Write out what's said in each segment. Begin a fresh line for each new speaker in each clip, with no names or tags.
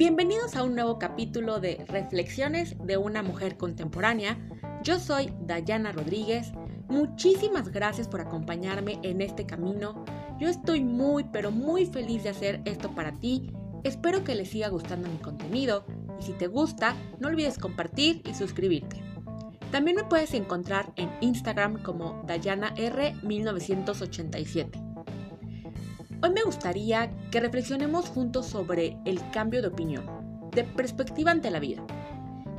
Bienvenidos a un nuevo capítulo de Reflexiones de una mujer contemporánea. Yo soy Dayana Rodríguez. Muchísimas gracias por acompañarme en este camino. Yo estoy muy pero muy feliz de hacer esto para ti. Espero que les siga gustando mi contenido y si te gusta, no olvides compartir y suscribirte. También me puedes encontrar en Instagram como DayanaR1987. Hoy me gustaría que reflexionemos juntos sobre el cambio de opinión, de perspectiva ante la vida.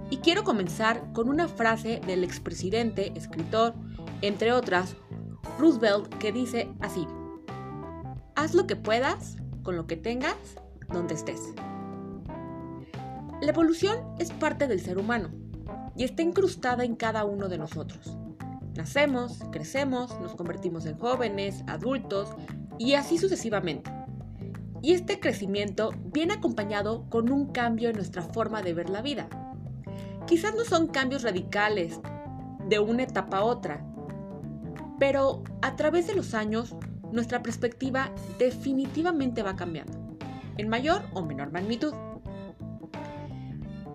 Y quiero comenzar con una frase del expresidente, escritor, entre otras, Roosevelt, que dice así, haz lo que puedas, con lo que tengas, donde estés. La evolución es parte del ser humano y está incrustada en cada uno de nosotros. Nacemos, crecemos, nos convertimos en jóvenes, adultos, y así sucesivamente. Y este crecimiento viene acompañado con un cambio en nuestra forma de ver la vida. Quizás no son cambios radicales de una etapa a otra, pero a través de los años nuestra perspectiva definitivamente va cambiando, en mayor o menor magnitud.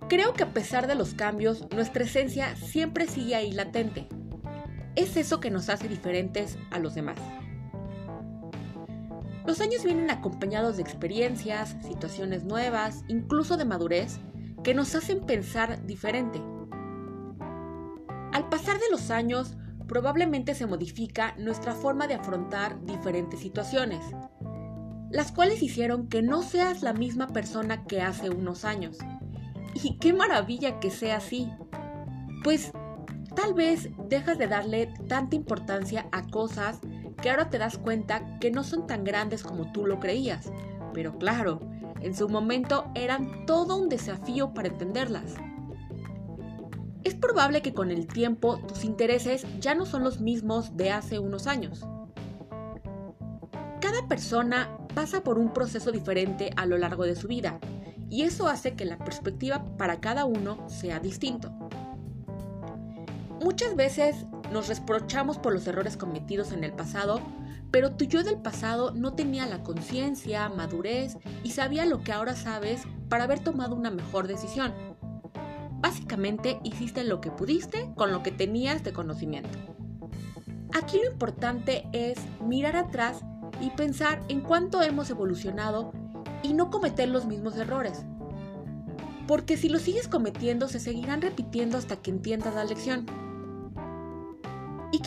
Creo que a pesar de los cambios, nuestra esencia siempre sigue ahí latente. Es eso que nos hace diferentes a los demás. Los años vienen acompañados de experiencias, situaciones nuevas, incluso de madurez, que nos hacen pensar diferente. Al pasar de los años, probablemente se modifica nuestra forma de afrontar diferentes situaciones, las cuales hicieron que no seas la misma persona que hace unos años. Y qué maravilla que sea así, pues tal vez dejas de darle tanta importancia a cosas que ahora te das cuenta que no son tan grandes como tú lo creías. Pero claro, en su momento eran todo un desafío para entenderlas. Es probable que con el tiempo tus intereses ya no son los mismos de hace unos años. Cada persona pasa por un proceso diferente a lo largo de su vida y eso hace que la perspectiva para cada uno sea distinto. Muchas veces nos reprochamos por los errores cometidos en el pasado, pero tu yo del pasado no tenía la conciencia, madurez y sabía lo que ahora sabes para haber tomado una mejor decisión. Básicamente hiciste lo que pudiste con lo que tenías de conocimiento. Aquí lo importante es mirar atrás y pensar en cuánto hemos evolucionado y no cometer los mismos errores. Porque si lo sigues cometiendo se seguirán repitiendo hasta que entiendas la lección.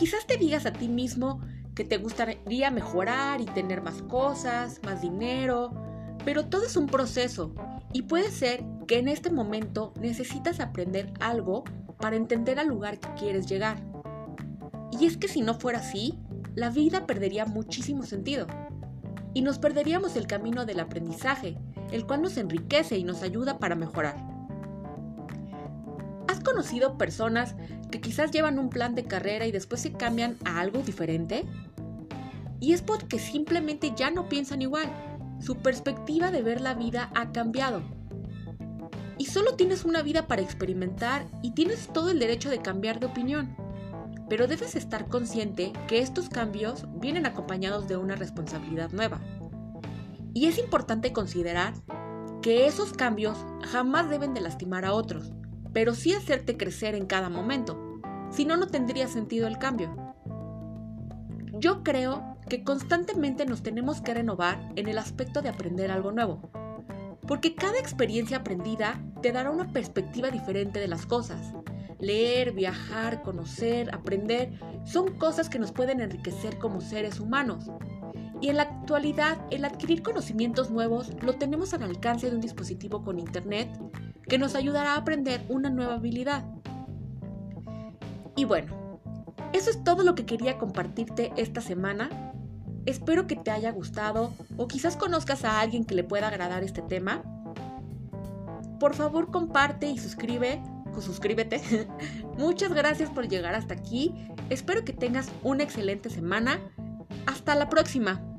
Quizás te digas a ti mismo que te gustaría mejorar y tener más cosas, más dinero, pero todo es un proceso y puede ser que en este momento necesitas aprender algo para entender al lugar que quieres llegar. Y es que si no fuera así, la vida perdería muchísimo sentido. Y nos perderíamos el camino del aprendizaje, el cual nos enriquece y nos ayuda para mejorar. ¿Has conocido personas que quizás llevan un plan de carrera y después se cambian a algo diferente? Y es porque simplemente ya no piensan igual. Su perspectiva de ver la vida ha cambiado. Y solo tienes una vida para experimentar y tienes todo el derecho de cambiar de opinión. Pero debes estar consciente que estos cambios vienen acompañados de una responsabilidad nueva. Y es importante considerar que esos cambios jamás deben de lastimar a otros, pero sí hacerte crecer en cada momento. Si no, no tendría sentido el cambio. Yo creo que constantemente nos tenemos que renovar en el aspecto de aprender algo nuevo, porque cada experiencia aprendida te dará una perspectiva diferente de las cosas. Leer, viajar, conocer, aprender son cosas que nos pueden enriquecer como seres humanos. Y en la actualidad, el adquirir conocimientos nuevos lo tenemos al alcance de un dispositivo con internet que nos ayudará a aprender una nueva habilidad. Y bueno, eso es todo lo que quería compartirte esta semana. Espero que te haya gustado o quizás conozcas a alguien que le pueda agradar este tema. Por favor, comparte y suscribe suscríbete. Muchas gracias por llegar hasta aquí. Espero que tengas una excelente semana. Hasta la próxima.